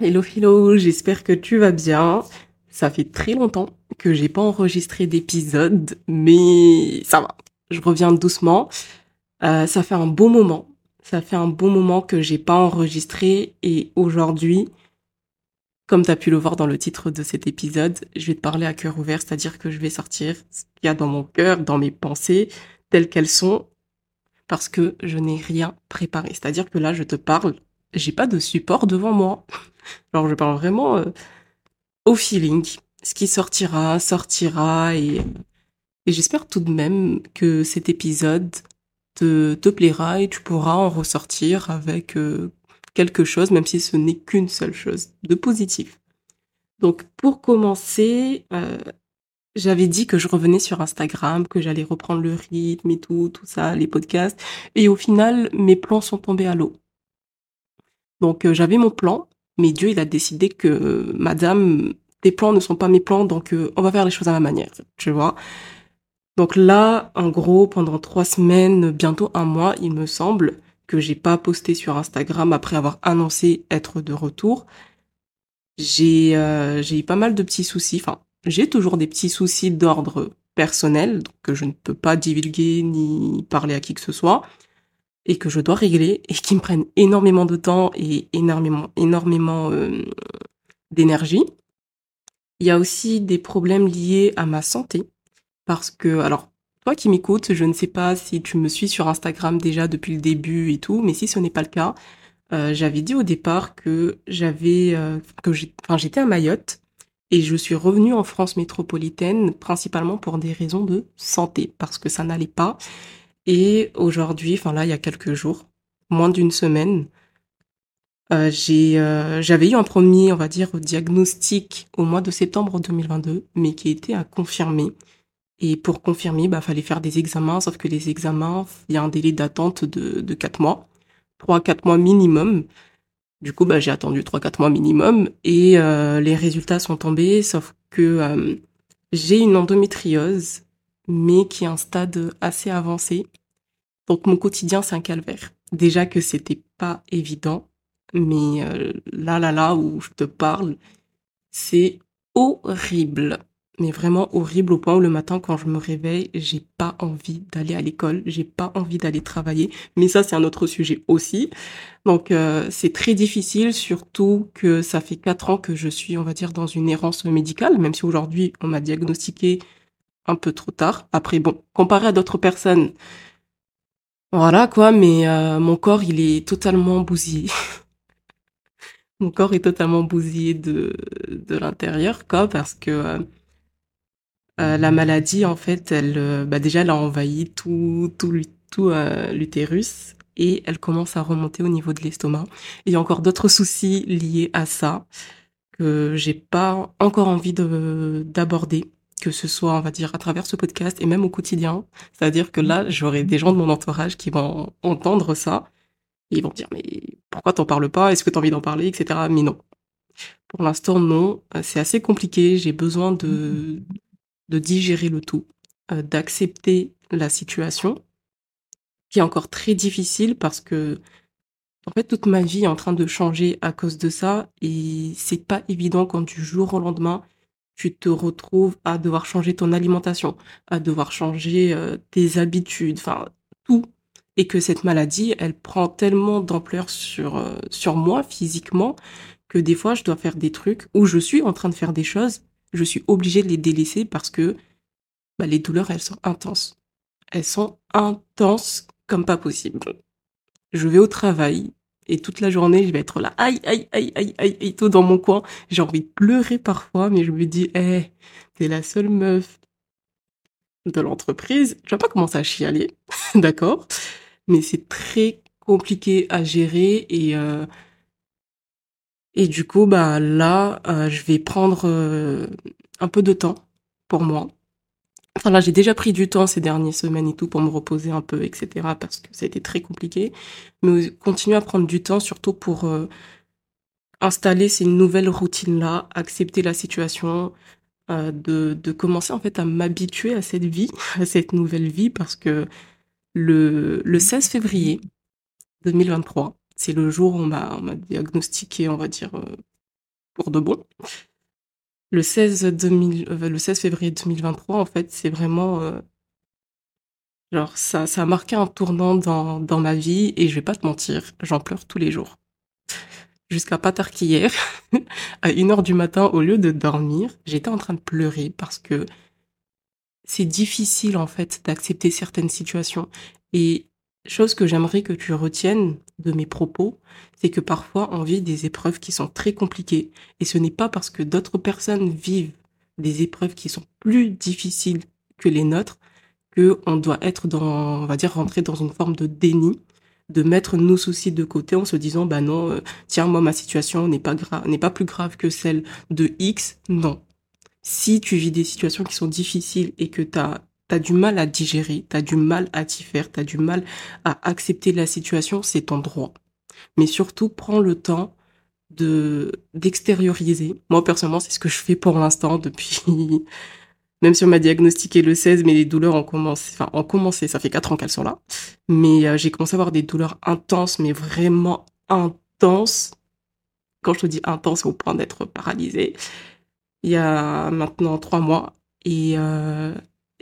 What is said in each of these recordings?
Hello Philo, j'espère que tu vas bien. Ça fait très longtemps que j'ai pas enregistré d'épisode, mais ça va. Je reviens doucement. Euh, ça fait un beau moment. Ça fait un bon moment que j'ai pas enregistré et aujourd'hui, comme tu as pu le voir dans le titre de cet épisode, je vais te parler à cœur ouvert, c'est-à-dire que je vais sortir ce qu'il y a dans mon cœur, dans mes pensées, telles qu'elles sont, parce que je n'ai rien préparé. C'est-à-dire que là, je te parle, j'ai pas de support devant moi. Alors je parle vraiment euh, au feeling. Ce qui sortira, sortira et, j'espère tout de même que cet épisode te, te plaira et tu pourras en ressortir avec euh, quelque chose, même si ce n'est qu'une seule chose de positif. Donc pour commencer, euh, j'avais dit que je revenais sur Instagram, que j'allais reprendre le rythme et tout, tout ça, les podcasts. Et au final, mes plans sont tombés à l'eau. Donc euh, j'avais mon plan, mais Dieu, il a décidé que, Madame, tes plans ne sont pas mes plans, donc euh, on va faire les choses à ma manière, tu vois. Donc là, en gros, pendant trois semaines, bientôt un mois, il me semble que j'ai pas posté sur Instagram après avoir annoncé être de retour. J'ai euh, j'ai eu pas mal de petits soucis. Enfin, j'ai toujours des petits soucis d'ordre personnel donc que je ne peux pas divulguer ni parler à qui que ce soit et que je dois régler et qui me prennent énormément de temps et énormément, énormément euh, d'énergie. Il y a aussi des problèmes liés à ma santé parce que, alors, toi qui m'écoutes, je ne sais pas si tu me suis sur Instagram déjà depuis le début et tout, mais si ce n'est pas le cas, euh, j'avais dit au départ que j'avais, euh, que j'étais à Mayotte et je suis revenue en France métropolitaine principalement pour des raisons de santé parce que ça n'allait pas et aujourd'hui, enfin là, il y a quelques jours, moins d'une semaine, euh, j'ai, euh, j'avais eu un premier, on va dire, diagnostic au mois de septembre 2022, mais qui était à confirmer. Et pour confirmer, bah, fallait faire des examens, sauf que les examens, il y a un délai d'attente de, de 4 mois, 3-4 mois minimum. Du coup, bah, j'ai attendu 3-4 mois minimum et euh, les résultats sont tombés, sauf que j'ai une endométriose mais qui est un stade assez avancé. Donc mon quotidien, c'est un calvaire. Déjà que c'était pas évident, mais euh, là, là, là où je te parle, c'est horrible. Mais vraiment horrible au point où le matin, quand je me réveille, j'ai pas envie d'aller à l'école, j'ai pas envie d'aller travailler. Mais ça, c'est un autre sujet aussi. Donc, euh, c'est très difficile, surtout que ça fait quatre ans que je suis, on va dire, dans une errance médicale, même si aujourd'hui, on m'a diagnostiqué un peu trop tard. Après, bon, comparé à d'autres personnes, voilà quoi, mais euh, mon corps, il est totalement bousillé. mon corps est totalement bousillé de, de l'intérieur, quoi, parce que euh, euh, la maladie, en fait, elle, bah déjà, elle a envahi tout, tout, tout l'utérus et elle commence à remonter au niveau de l'estomac. Il y a encore d'autres soucis liés à ça que j'ai pas encore envie de d'aborder que ce soit, on va dire, à travers ce podcast et même au quotidien. C'est-à-dire que là, j'aurai des gens de mon entourage qui vont entendre ça et ils vont dire, mais pourquoi t'en parles pas? Est-ce que t'as envie d'en parler? Etc. Mais non. Pour l'instant, non. C'est assez compliqué. J'ai besoin de, de digérer le tout, euh, d'accepter la situation, qui est encore très difficile parce que, en fait, toute ma vie est en train de changer à cause de ça et c'est pas évident quand du jour au lendemain, tu te retrouves à devoir changer ton alimentation, à devoir changer euh, tes habitudes, enfin tout. Et que cette maladie, elle prend tellement d'ampleur sur, euh, sur moi physiquement que des fois, je dois faire des trucs où je suis en train de faire des choses, je suis obligée de les délaisser parce que bah, les douleurs, elles sont intenses. Elles sont intenses comme pas possible. Je vais au travail, et toute la journée, je vais être là, aïe, aïe, aïe, aïe, aïe, aïe, tout dans mon coin. J'ai envie de pleurer parfois, mais je me dis, eh, t'es la seule meuf de l'entreprise. Je vais pas commencer à chialer, d'accord? Mais c'est très compliqué à gérer et euh, et du coup, bah là, euh, je vais prendre euh, un peu de temps pour moi Enfin là, j'ai déjà pris du temps ces dernières semaines et tout pour me reposer un peu, etc. Parce que ça a été très compliqué. Mais continuer à prendre du temps, surtout pour euh, installer ces nouvelles routines-là, accepter la situation, euh, de, de commencer en fait à m'habituer à cette vie, à cette nouvelle vie, parce que le, le 16 février 2023, c'est le jour où on m'a diagnostiqué, on va dire, euh, pour de bon. Le 16, 2000, euh, le 16 février 2023, en fait, c'est vraiment... Euh, genre, ça, ça a marqué un tournant dans, dans ma vie et je vais pas te mentir, j'en pleure tous les jours. Jusqu'à pas tard qu'hier, à 1h du matin, au lieu de dormir, j'étais en train de pleurer parce que c'est difficile, en fait, d'accepter certaines situations. Et chose que j'aimerais que tu retiennes de mes propos, c'est que parfois on vit des épreuves qui sont très compliquées. Et ce n'est pas parce que d'autres personnes vivent des épreuves qui sont plus difficiles que les nôtres que on doit être dans, on va dire, rentrer dans une forme de déni, de mettre nos soucis de côté en se disant, bah non, euh, tiens, moi, ma situation n'est pas grave, n'est pas plus grave que celle de X. Non. Si tu vis des situations qui sont difficiles et que tu as t'as du mal à digérer, t'as du mal à t'y faire, t'as du mal à accepter la situation, c'est ton droit. Mais surtout, prends le temps de d'extérioriser. Moi, personnellement, c'est ce que je fais pour l'instant depuis, même si on m'a diagnostiqué le 16, mais les douleurs ont commencé, enfin, ont commencé, ça fait quatre ans qu'elles sont là. Mais euh, j'ai commencé à avoir des douleurs intenses, mais vraiment intenses. Quand je te dis intense, au point d'être paralysée. Il y a maintenant trois mois. Et, euh,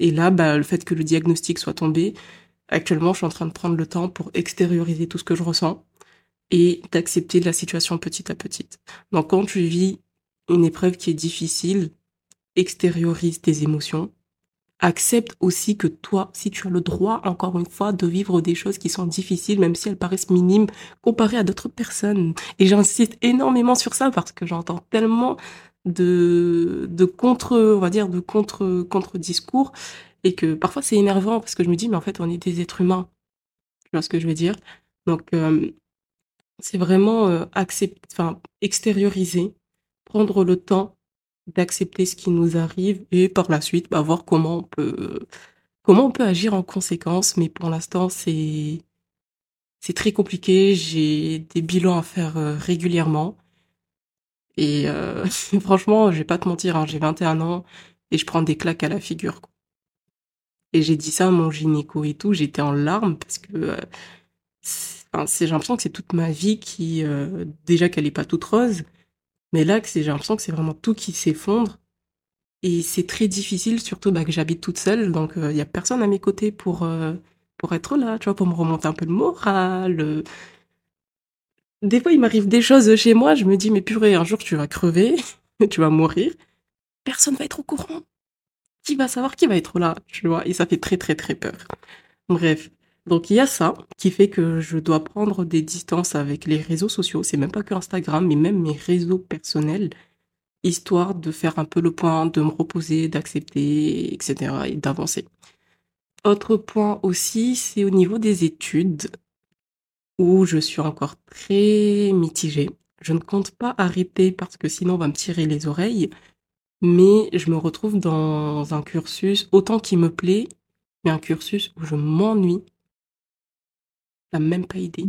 et là, bah, le fait que le diagnostic soit tombé, actuellement, je suis en train de prendre le temps pour extérioriser tout ce que je ressens et d'accepter la situation petit à petit. Donc, quand tu vis une épreuve qui est difficile, extériorise tes émotions. Accepte aussi que toi, si tu as le droit, encore une fois, de vivre des choses qui sont difficiles, même si elles paraissent minimes, comparées à d'autres personnes. Et j'insiste énormément sur ça parce que j'entends tellement de, de contre, on va dire, de contre, contre discours et que parfois c'est énervant parce que je me dis, mais en fait, on est des êtres humains. Tu vois ce que je veux dire? Donc, euh, c'est vraiment euh, accepter, enfin, extérioriser, prendre le temps d'accepter ce qui nous arrive et par la suite, bah, voir comment on peut, comment on peut agir en conséquence. Mais pour l'instant, c'est, c'est très compliqué. J'ai des bilans à faire euh, régulièrement. Et euh, franchement, je vais pas te mentir, hein, j'ai 21 ans et je prends des claques à la figure. Quoi. Et j'ai dit ça à mon gynéco et tout, j'étais en larmes parce que euh, j'ai l'impression que c'est toute ma vie qui, euh, déjà qu'elle est pas toute rose, mais là, j'ai l'impression que c'est vraiment tout qui s'effondre. Et c'est très difficile, surtout bah, que j'habite toute seule, donc il y a personne à mes côtés pour, pour être là, tu vois, pour me remonter un peu le moral, des fois, il m'arrive des choses chez moi, je me dis, mais purée, un jour, tu vas crever, tu vas mourir. Personne va être au courant. Qui va savoir qui va être là, tu vois? Et ça fait très, très, très peur. Bref. Donc, il y a ça qui fait que je dois prendre des distances avec les réseaux sociaux. C'est même pas que Instagram, mais même mes réseaux personnels, histoire de faire un peu le point, de me reposer, d'accepter, etc. et d'avancer. Autre point aussi, c'est au niveau des études où je suis encore très mitigée. Je ne compte pas arrêter parce que sinon on va me tirer les oreilles, mais je me retrouve dans un cursus autant qui me plaît, mais un cursus où je m'ennuie. T'as même pas idée.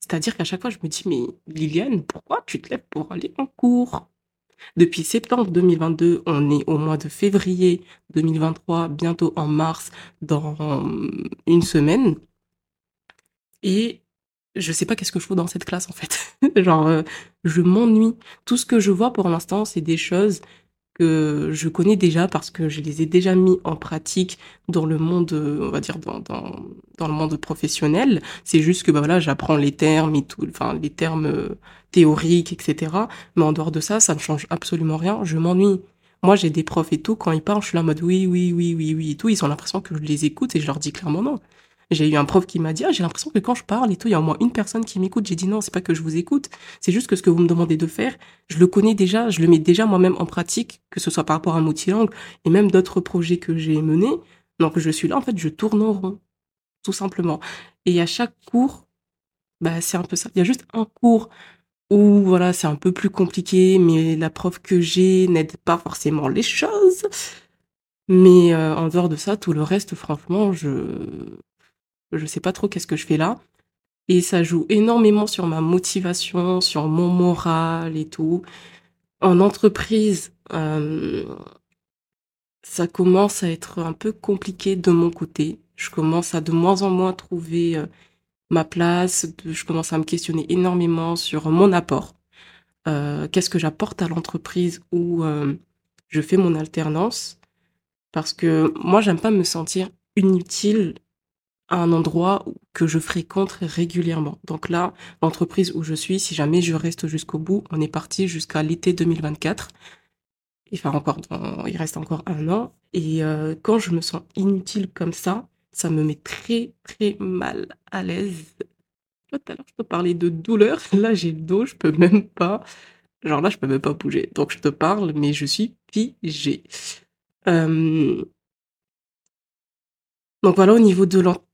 C'est-à-dire qu'à chaque fois, je me dis, mais Liliane, pourquoi tu te lèves pour aller en cours? Depuis septembre 2022, on est au mois de février 2023, bientôt en mars, dans une semaine. Et je sais pas qu'est-ce que je fous dans cette classe en fait. Genre, euh, je m'ennuie. Tout ce que je vois pour l'instant, c'est des choses que je connais déjà parce que je les ai déjà mis en pratique dans le monde, on va dire dans dans, dans le monde professionnel. C'est juste que bah voilà, j'apprends les termes et tout, enfin les termes euh, théoriques, etc. Mais en dehors de ça, ça ne change absolument rien. Je m'ennuie. Moi, j'ai des profs et tout, quand ils parlent, je suis là en mode oui, oui, oui, oui, oui et tout. Ils ont l'impression que je les écoute et je leur dis clairement non. J'ai eu un prof qui m'a dit, ah, j'ai l'impression que quand je parle et tout, il y a au moins une personne qui m'écoute. J'ai dit non, c'est pas que je vous écoute. C'est juste que ce que vous me demandez de faire, je le connais déjà, je le mets déjà moi-même en pratique, que ce soit par rapport à multilangue et même d'autres projets que j'ai menés. Donc, je suis là, en fait, je tourne en rond. Tout simplement. Et à chaque cours, bah, c'est un peu ça. Il y a juste un cours où, voilà, c'est un peu plus compliqué, mais la prof que j'ai n'aide pas forcément les choses. Mais euh, en dehors de ça, tout le reste, franchement, je je sais pas trop qu'est-ce que je fais là. Et ça joue énormément sur ma motivation, sur mon moral et tout. En entreprise, euh, ça commence à être un peu compliqué de mon côté. Je commence à de moins en moins trouver euh, ma place. Je commence à me questionner énormément sur mon apport. qu'est-ce que j'apporte à l'entreprise où je fais mon alternance? Parce que moi, j'aime pas me sentir inutile à un endroit que je fréquente régulièrement. Donc là, l'entreprise où je suis, si jamais je reste jusqu'au bout, on est parti jusqu'à l'été 2024. Il, encore, il reste encore un an. Et euh, quand je me sens inutile comme ça, ça me met très, très mal à l'aise. Tout à l'heure, je te parlais de douleur. Là, j'ai le dos, je peux même pas. Genre là, je peux même pas bouger. Donc, je te parle, mais je suis figée. Euh... Donc voilà, au niveau de l'entreprise,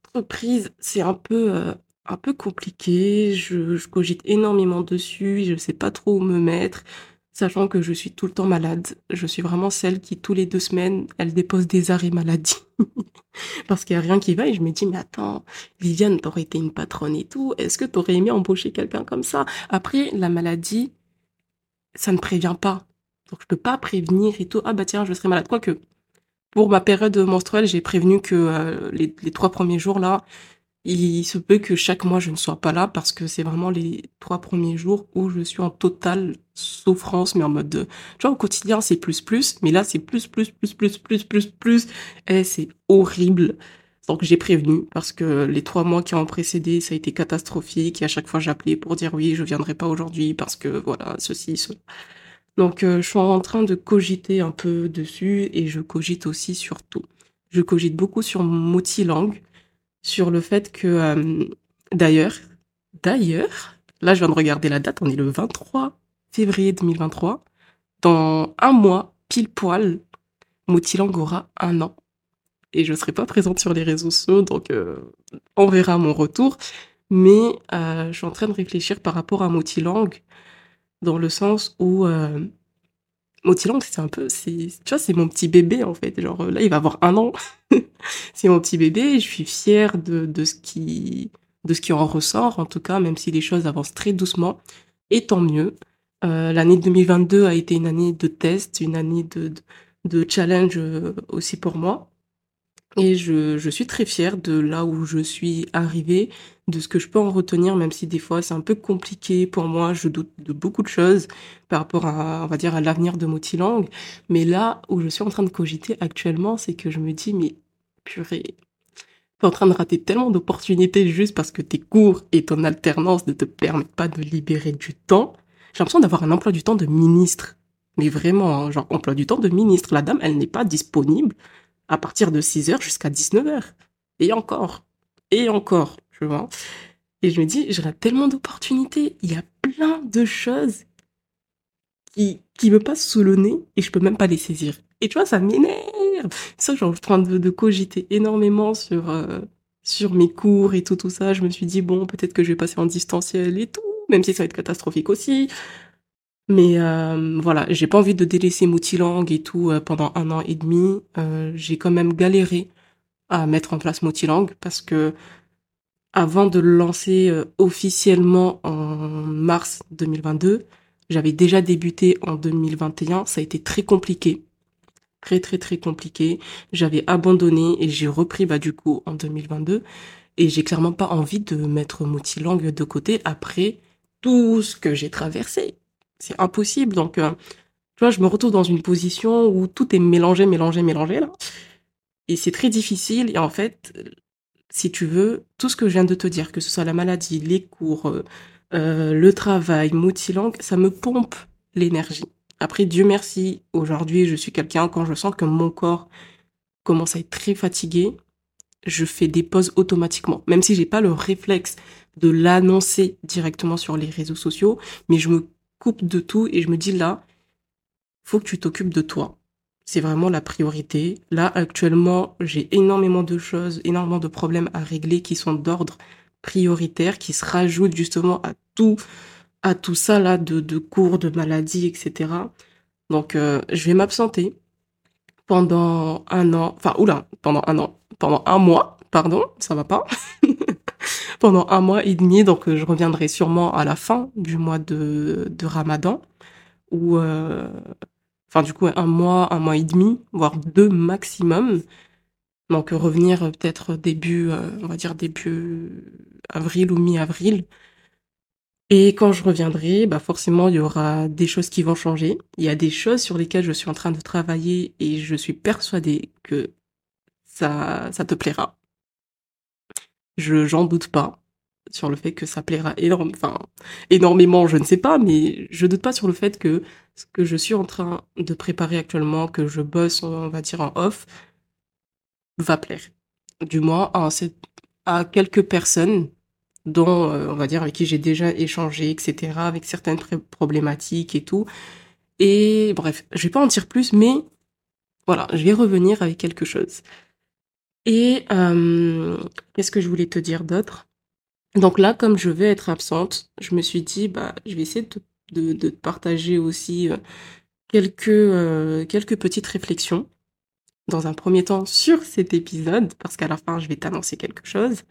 c'est un peu, euh, un peu compliqué. Je, cogite énormément dessus. Je sais pas trop où me mettre, sachant que je suis tout le temps malade. Je suis vraiment celle qui, tous les deux semaines, elle dépose des arrêts maladie. Parce qu'il y a rien qui va et je me dis, mais attends, Viviane, t'aurais été une patronne et tout. Est-ce que t'aurais aimé embaucher quelqu'un comme ça? Après, la maladie, ça ne prévient pas. Donc je peux pas prévenir et tout. Ah bah tiens, je serai malade. Quoique, pour ma période menstruelle, j'ai prévenu que euh, les, trois premiers jours là, il se peut que chaque mois je ne sois pas là parce que c'est vraiment les trois premiers jours où je suis en totale souffrance, mais en mode, de, tu vois, au quotidien c'est plus plus, mais là c'est plus plus plus plus plus plus plus, c'est horrible. Donc j'ai prévenu parce que les trois mois qui ont précédé, ça a été catastrophique et à chaque fois j'appelais pour dire oui, je viendrai pas aujourd'hui parce que voilà, ceci, cela. Donc euh, je suis en train de cogiter un peu dessus et je cogite aussi sur tout. Je cogite beaucoup sur Motilang, sur le fait que euh, d'ailleurs, d'ailleurs, là je viens de regarder la date, on est le 23 février 2023. Dans un mois, pile poil, Motilang aura un an. Et je ne serai pas présente sur les réseaux sociaux, donc euh, on verra mon retour. Mais je suis en train de réfléchir par rapport à Motilang dans le sens où euh, Motilang, c'est un peu, tu vois, c'est mon petit bébé en fait. Genre là, il va avoir un an. c'est mon petit bébé. Je suis fière de, de ce qui, de ce qui en ressort, en tout cas, même si les choses avancent très doucement. Et tant mieux. Euh, l'année 2022 a été une année de test, une année de, de, de challenge euh, aussi pour moi. Et je, je suis très fière de là où je suis arrivée, de ce que je peux en retenir, même si des fois c'est un peu compliqué pour moi. Je doute de beaucoup de choses par rapport à, on va dire, à l'avenir de Motilang. Mais là où je suis en train de cogiter actuellement, c'est que je me dis, mais purée, es en train de rater tellement d'opportunités juste parce que tes cours et ton alternance ne te permettent pas de libérer du temps. J'ai l'impression d'avoir un emploi du temps de ministre. Mais vraiment, hein, genre emploi du temps de ministre. La dame, elle n'est pas disponible à partir de 6h jusqu'à 19h. Et encore. Et encore, tu vois. Et je me dis, j'aurais tellement d'opportunités. Il y a plein de choses qui, qui me passent sous le nez et je peux même pas les saisir. Et tu vois, ça m'énerve. Ça, je suis en train de, cogiter énormément sur, euh, sur mes cours et tout, tout ça. Je me suis dit, bon, peut-être que je vais passer en distanciel et tout, même si ça va être catastrophique aussi. Mais euh, voilà, j'ai pas envie de délaisser Moutilang et tout euh, pendant un an et demi. Euh, j'ai quand même galéré à mettre en place Moutilang parce que avant de le lancer euh, officiellement en mars 2022, j'avais déjà débuté en 2021. Ça a été très compliqué, très très très compliqué. J'avais abandonné et j'ai repris bah du coup en 2022 et j'ai clairement pas envie de mettre Moutilang de côté après tout ce que j'ai traversé c'est impossible. Donc, euh, tu vois, je me retrouve dans une position où tout est mélangé, mélangé, mélangé, là. Et c'est très difficile. Et en fait, si tu veux, tout ce que je viens de te dire, que ce soit la maladie, les cours, euh, euh, le travail, Moutilang, ça me pompe l'énergie. Après, Dieu merci, aujourd'hui, je suis quelqu'un, quand je sens que mon corps commence à être très fatigué, je fais des pauses automatiquement. Même si j'ai pas le réflexe de l'annoncer directement sur les réseaux sociaux, mais je me coupe de tout et je me dis là, faut que tu t'occupes de toi. C'est vraiment la priorité. Là, actuellement, j'ai énormément de choses, énormément de problèmes à régler qui sont d'ordre prioritaire, qui se rajoutent justement à tout, à tout ça là de, cours, de maladies, etc. Donc, euh, je vais m'absenter pendant un an, enfin, oula, pendant un an, pendant un mois, pardon, ça va pas. pendant un mois et demi. Donc, euh, je reviendrai sûrement à la fin du mois de, de Ramadan, ou euh, enfin du coup un mois, un mois et demi, voire deux maximum. Donc revenir euh, peut-être début, on va dire début avril ou mi-avril. Et quand je reviendrai, bah forcément, il y aura des choses qui vont changer. Il y a des choses sur lesquelles je suis en train de travailler et je suis persuadée que ça, ça te plaira. Je, j'en doute pas sur le fait que ça plaira énorme, enfin, énormément, je ne sais pas, mais je doute pas sur le fait que ce que je suis en train de préparer actuellement, que je bosse, on va dire en off, va plaire. Du moins à, quelques personnes dont, euh, on va dire, avec qui j'ai déjà échangé, etc., avec certaines problématiques et tout. Et bref, je vais pas en dire plus, mais voilà, je vais revenir avec quelque chose. Et euh, qu'est-ce que je voulais te dire d'autre? Donc là, comme je vais être absente, je me suis dit, bah, je vais essayer de, de, te partager aussi euh, quelques, euh, quelques petites réflexions. Dans un premier temps sur cet épisode, parce qu'à la fin, je vais t'annoncer quelque chose.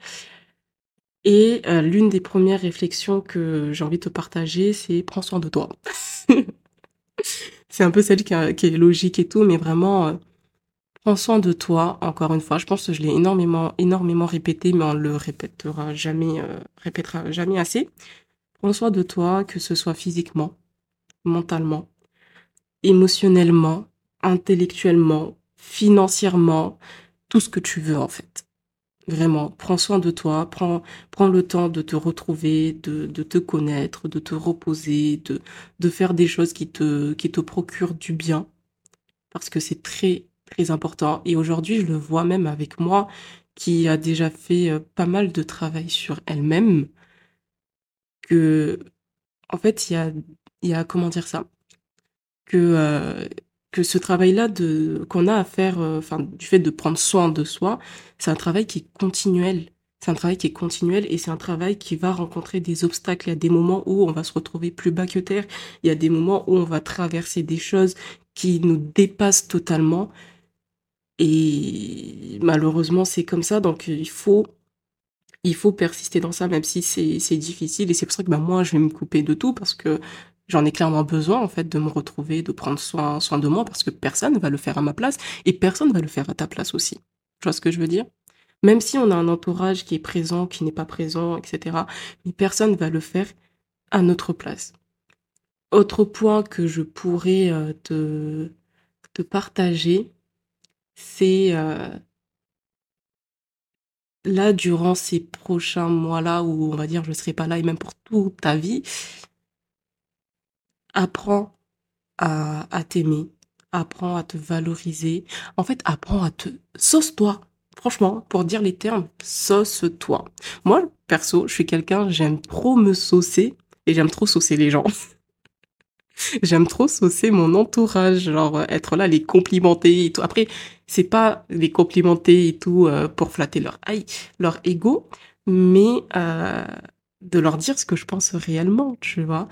Et l'une des premières réflexions que j'ai envie de te partager, c'est prends soin de toi. c'est un peu celle qui, qui, est logique et tout, mais vraiment, Prends soin de toi, encore une fois. Je pense que je l'ai énormément, énormément répété, mais on le répétera jamais, euh, répétera jamais assez. Prends soin de toi, que ce soit physiquement, mentalement, émotionnellement, intellectuellement, financièrement, tout ce que tu veux, en fait. Vraiment, prends soin de toi, prends, prends le temps de te retrouver, de, de te connaître, de te reposer, de, de faire des choses qui te, qui te procurent du bien. Parce que c'est très, très important. Et aujourd'hui, je le vois même avec moi, qui a déjà fait euh, pas mal de travail sur elle-même, que, en fait, il y a, y a, comment dire ça, que, euh, que ce travail-là de, qu'on a à faire, euh, enfin, du fait de prendre soin de soi, c'est un travail qui est continuel. C'est un travail qui est continuel et c'est un travail qui va rencontrer des obstacles. Il y a des moments où on va se retrouver plus bas que terre. Il y a des moments où on va traverser des choses qui nous dépassent totalement. Et malheureusement, c'est comme ça. Donc, il faut, il faut persister dans ça, même si c'est difficile. Et c'est pour ça que bah, moi, je vais me couper de tout parce que j'en ai clairement besoin, en fait, de me retrouver, de prendre soin, soin de moi parce que personne ne va le faire à ma place et personne ne va le faire à ta place aussi. Tu vois ce que je veux dire? Même si on a un entourage qui est présent, qui n'est pas présent, etc., mais personne ne va le faire à notre place. Autre point que je pourrais euh, te, te partager, c'est euh, là, durant ces prochains mois-là, où on va dire je ne serai pas là, et même pour toute ta vie, apprends à, à t'aimer, apprends à te valoriser. En fait, apprends à te... Sauce-toi. Franchement, pour dire les termes, sauce-toi. Moi, perso, je suis quelqu'un, j'aime trop me saucer et j'aime trop saucer les gens. J'aime trop saucer mon entourage, genre être là, les complimenter et tout. Après, c'est pas les complimenter et tout euh, pour flatter leur aïe, leur ego, mais euh, de leur dire ce que je pense réellement, tu vois.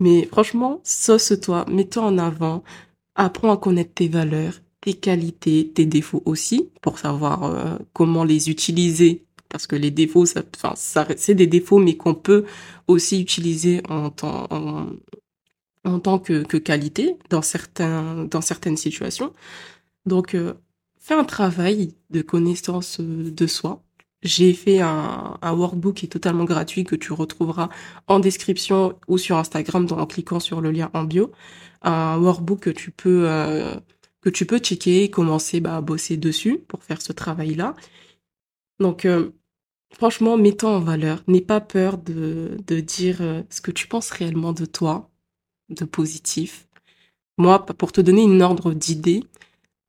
Mais franchement, sauce-toi, mets-toi en avant, apprends à connaître tes valeurs, tes qualités, tes défauts aussi, pour savoir euh, comment les utiliser. Parce que les défauts, ça, ça, c'est des défauts, mais qu'on peut aussi utiliser en, en, en tant que, que, qualité dans, certains, dans certaines situations. Donc, euh, fais un travail de connaissance euh, de soi. J'ai fait un, un, workbook qui est totalement gratuit que tu retrouveras en description ou sur Instagram en cliquant sur le lien en bio. Un workbook que tu peux euh, que tu peux checker et commencer bah, à bosser dessus pour faire ce travail-là. Donc euh, franchement, mets-toi en valeur. N'aie pas peur de, de dire ce que tu penses réellement de toi de positif. Moi, pour te donner une ordre d'idée,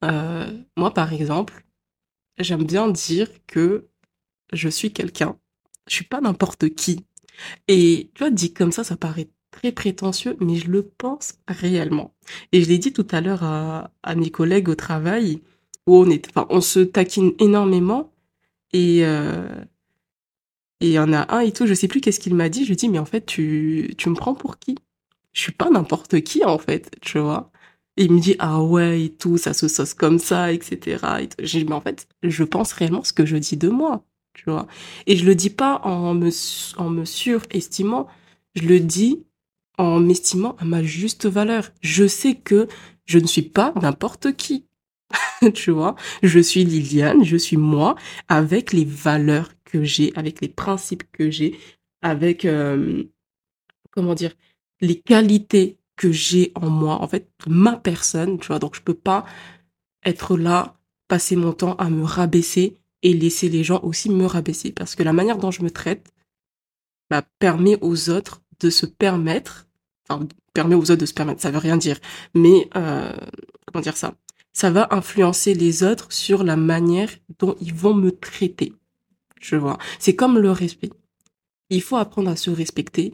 euh, moi, par exemple, j'aime bien dire que je suis quelqu'un. Je suis pas n'importe qui. Et tu vois, dit comme ça, ça paraît très prétentieux, mais je le pense réellement. Et je l'ai dit tout à l'heure à, mes collègues au travail, où on est, enfin, on se taquine énormément. Et euh, et il y en a un et tout, je sais plus qu'est-ce qu'il m'a dit. Je lui dis, mais en fait, tu, tu me prends pour qui? Je suis pas n'importe qui en fait, tu vois. Il me dit ah ouais et tout, ça se sauce comme ça, etc. Mais en fait, je pense réellement ce que je dis de moi, tu vois. Et je le dis pas en me en me surestimant, je le dis en m'estimant à ma juste valeur. Je sais que je ne suis pas n'importe qui. tu vois, je suis Liliane, je suis moi avec les valeurs que j'ai, avec les principes que j'ai, avec euh, comment dire, les qualités que j'ai en moi, en fait, ma personne, tu vois. Donc, je peux pas être là, passer mon temps à me rabaisser et laisser les gens aussi me rabaisser. Parce que la manière dont je me traite bah, permet aux autres de se permettre, enfin, permet aux autres de se permettre, ça veut rien dire, mais euh, comment dire ça? Ça va influencer les autres sur la manière dont ils vont me traiter. Je vois. C'est comme le respect. Il faut apprendre à se respecter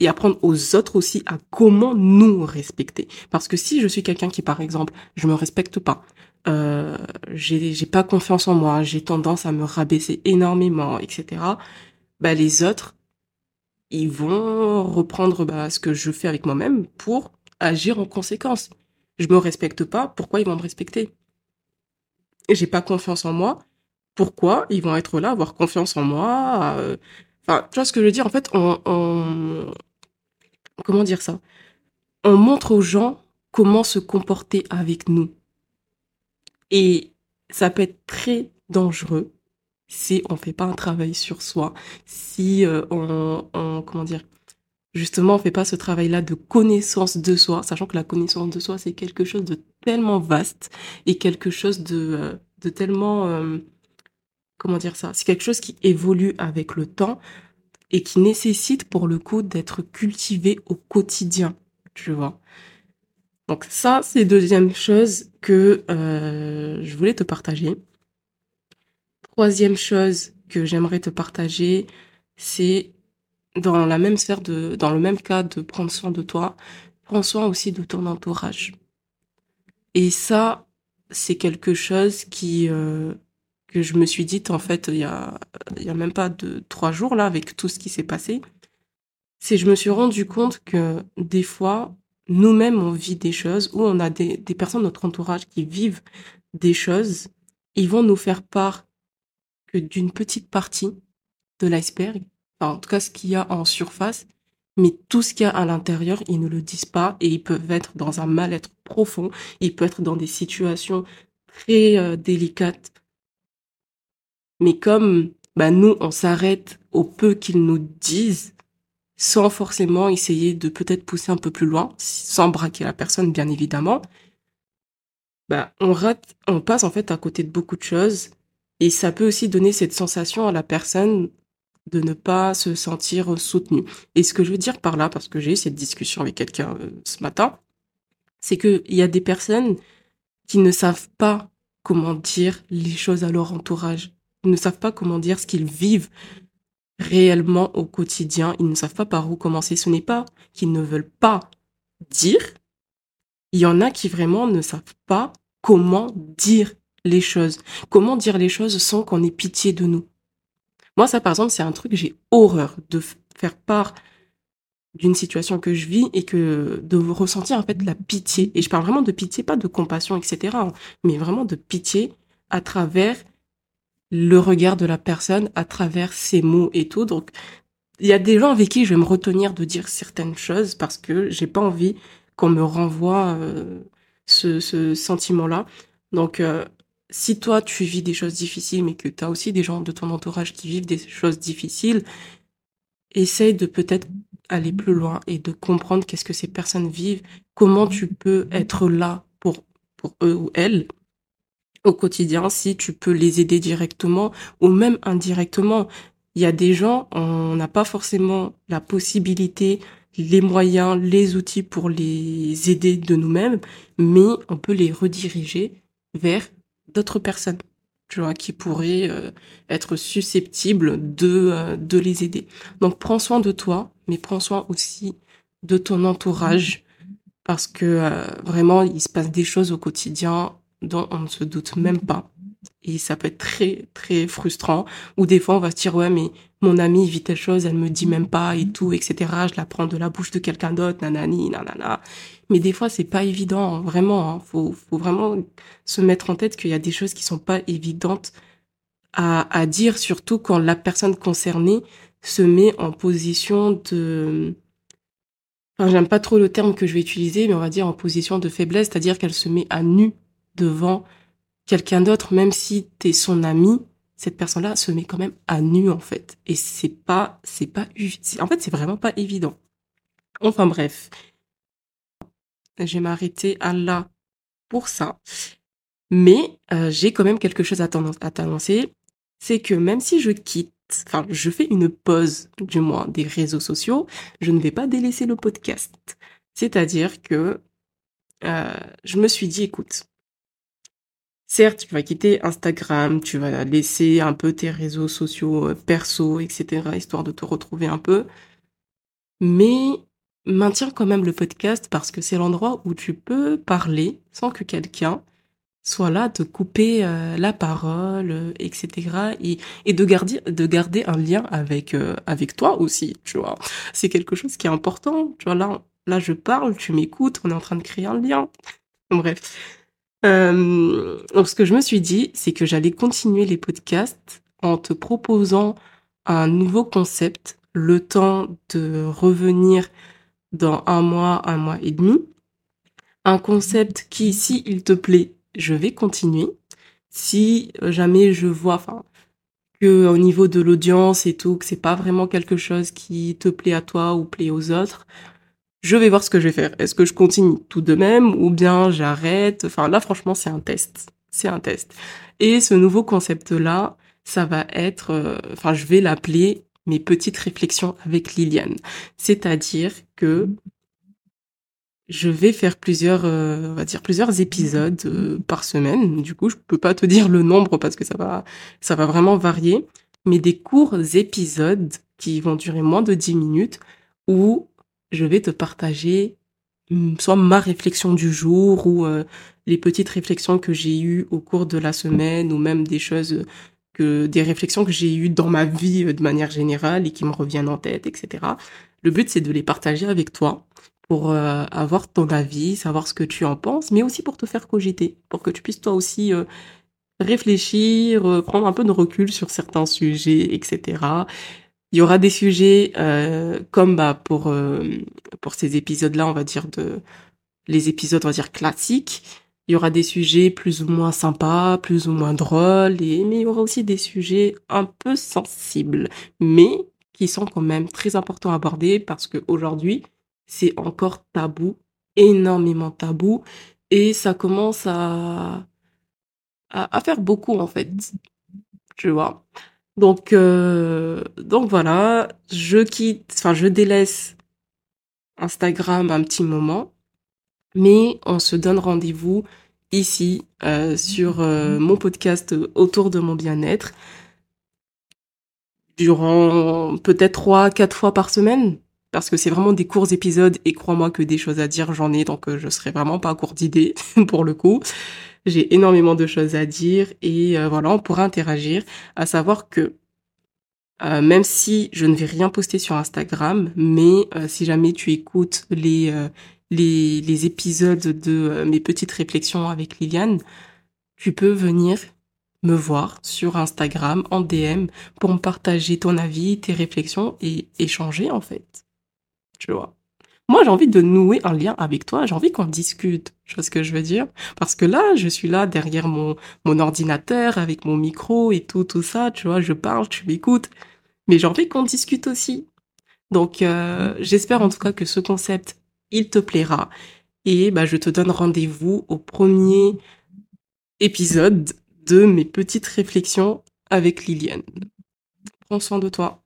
et apprendre aux autres aussi à comment nous respecter. Parce que si je suis quelqu'un qui, par exemple, je me respecte pas, euh, j'ai pas confiance en moi, j'ai tendance à me rabaisser énormément, etc. Bah les autres, ils vont reprendre bah, ce que je fais avec moi-même pour agir en conséquence. Je me respecte pas, pourquoi ils vont me respecter? J'ai pas confiance en moi, pourquoi ils vont être là, avoir confiance en moi? Euh, Enfin, tu vois ce que je veux dire? En fait, on, comment dire ça? On montre aux gens comment se comporter avec nous. Et ça peut être très dangereux si on fait pas un travail sur soi, si euh, on, comment dire, justement on fait pas ce travail-là de connaissance de soi, sachant que la connaissance de soi c'est quelque chose de tellement vaste et quelque chose de, euh, de tellement, euh, comment dire ça, c'est quelque chose qui évolue avec le temps et qui nécessite pour le coup d'être cultivé au quotidien, tu vois. Donc ça, c'est deuxième chose que euh, je voulais te partager. Troisième chose que j'aimerais te partager, c'est dans la même sphère de, dans le même cas de prendre soin de toi, prends soin aussi de ton entourage. Et ça, c'est quelque chose qui euh, que je me suis dit en fait il y a il y a même pas de trois jours là avec tout ce qui s'est passé c'est je me suis rendu compte que des fois nous-mêmes on vit des choses ou on a des, des personnes de notre entourage qui vivent des choses. Ils vont nous faire part que d'une petite partie de l'iceberg enfin, en tout cas ce qu'il y a en surface mais tout ce qu'il y a à l'intérieur, ils ne le disent pas et ils peuvent être dans un mal-être profond, ils peuvent être dans des situations très euh, délicates mais comme bah, nous, on s'arrête au peu qu'ils nous disent, sans forcément essayer de peut-être pousser un peu plus loin, sans braquer la personne, bien évidemment, bah, on rate, on passe en fait à côté de beaucoup de choses. Et ça peut aussi donner cette sensation à la personne de ne pas se sentir soutenue. Et ce que je veux dire par là, parce que j'ai eu cette discussion avec quelqu'un euh, ce matin, c'est qu'il y a des personnes qui ne savent pas comment dire les choses à leur entourage. Ne savent pas comment dire ce qu'ils vivent réellement au quotidien. Ils ne savent pas par où commencer. Ce n'est pas qu'ils ne veulent pas dire. Il y en a qui vraiment ne savent pas comment dire les choses. Comment dire les choses sans qu'on ait pitié de nous. Moi, ça, par exemple, c'est un truc, j'ai horreur de faire part d'une situation que je vis et que de ressentir en fait la pitié. Et je parle vraiment de pitié, pas de compassion, etc. Hein, mais vraiment de pitié à travers le regard de la personne à travers ses mots et tout. Donc, il y a des gens avec qui je vais me retenir de dire certaines choses parce que j'ai pas envie qu'on me renvoie euh, ce, ce sentiment-là. Donc, euh, si toi, tu vis des choses difficiles, mais que tu as aussi des gens de ton entourage qui vivent des choses difficiles, essaye de peut-être aller plus loin et de comprendre qu'est-ce que ces personnes vivent, comment tu peux être là pour, pour eux ou elles, au quotidien si tu peux les aider directement ou même indirectement. Il y a des gens, on n'a pas forcément la possibilité, les moyens, les outils pour les aider de nous-mêmes, mais on peut les rediriger vers d'autres personnes, tu vois, qui pourraient euh, être susceptibles de, euh, de les aider. Donc prends soin de toi, mais prends soin aussi de ton entourage, parce que euh, vraiment, il se passe des choses au quotidien dont on ne se doute même pas. Et ça peut être très, très frustrant. Ou des fois, on va se dire, ouais, mais mon amie vit telle chose, elle me dit même pas et tout, etc. Je la prends de la bouche de quelqu'un d'autre, nanani, nanana. Mais des fois, c'est pas évident, hein, vraiment. Hein. Faut, faut vraiment se mettre en tête qu'il y a des choses qui sont pas évidentes à, à dire, surtout quand la personne concernée se met en position de, enfin, j'aime pas trop le terme que je vais utiliser, mais on va dire en position de faiblesse, c'est-à-dire qu'elle se met à nu devant quelqu'un d'autre, même si t'es son ami, cette personne-là se met quand même à nu en fait. Et c'est pas, c'est pas, en fait c'est vraiment pas évident. Enfin bref, je vais m'arrêter à là pour ça. Mais euh, j'ai quand même quelque chose à t'annoncer, c'est que même si je quitte, enfin je fais une pause du moins des réseaux sociaux, je ne vais pas délaisser le podcast. C'est-à-dire que euh, je me suis dit, écoute, certes, tu vas quitter Instagram, tu vas laisser un peu tes réseaux sociaux euh, perso, etc., histoire de te retrouver un peu, mais maintiens quand même le podcast parce que c'est l'endroit où tu peux parler sans que quelqu'un soit là te couper euh, la parole, etc. Et, et de garder de garder un lien avec avec toi aussi, tu vois. C'est quelque chose qui est important, tu vois là Là, je parle, tu m'écoutes, on est en train de créer un lien. Bref. Euh, donc, ce que je me suis dit, c'est que j'allais continuer les podcasts en te proposant un nouveau concept, le temps de revenir dans un mois, un mois et demi. Un concept qui, si il te plaît, je vais continuer. Si jamais je vois, enfin, que au niveau de l'audience et tout, que c'est pas vraiment quelque chose qui te plaît à toi ou plaît aux autres, je vais voir ce que je vais faire. Est-ce que je continue tout de même ou bien j'arrête? Enfin là, franchement, c'est un test. C'est un test. Et ce nouveau concept-là, ça va être, euh, enfin, je vais l'appeler mes petites réflexions avec Liliane. C'est-à-dire que je vais faire plusieurs, euh, on va dire plusieurs épisodes euh, par semaine. Du coup, je peux pas te dire le nombre parce que ça va, ça va vraiment varier. Mais des courts épisodes qui vont durer moins de 10 minutes où je vais te partager mm, soit ma réflexion du jour ou euh, les petites réflexions que j'ai eues au cours de la semaine ou même des choses que des réflexions que j'ai eues dans ma vie euh, de manière générale et qui me reviennent en tête, etc. Le but c'est de les partager avec toi pour euh, avoir ton avis, savoir ce que tu en penses, mais aussi pour te faire cogiter, pour que tu puisses toi aussi réfléchir, prendre un peu de recul sur certains sujets, etc. Il y aura des sujets euh, comme bah pour euh, pour ces épisodes-là, on va dire de les épisodes on va dire classiques. Il y aura des sujets plus ou moins sympas, plus ou moins drôles, et mais il y aura aussi des sujets un peu sensibles, mais qui sont quand même très importants à aborder parce que aujourd'hui c'est encore tabou, énormément tabou, et ça commence à à, à faire beaucoup en fait, tu vois? Donc, euh, donc voilà, je quitte, enfin je délaisse Instagram un petit moment, mais on se donne rendez-vous ici euh, sur euh, mon podcast autour de mon bien-être durant peut-être trois, quatre fois par semaine parce que c'est vraiment des courts épisodes et crois-moi que des choses à dire j'en ai donc je serai vraiment pas à court d'idées pour le coup. J'ai énormément de choses à dire et euh, voilà, on pourra interagir. À savoir que euh, même si je ne vais rien poster sur Instagram, mais euh, si jamais tu écoutes les, les, les épisodes de mes petites réflexions avec Liliane, tu peux venir me voir sur Instagram en DM pour me partager ton avis, tes réflexions et échanger en fait. Tu vois? Moi, j'ai envie de nouer un lien avec toi. J'ai envie qu'on discute. Tu vois ce que je veux dire? Parce que là, je suis là derrière mon, mon ordinateur avec mon micro et tout, tout ça. Tu vois, je parle, tu m'écoutes. Mais j'ai envie qu'on discute aussi. Donc, euh, j'espère en tout cas que ce concept, il te plaira. Et bah, je te donne rendez-vous au premier épisode de mes petites réflexions avec Liliane. Prends soin de toi.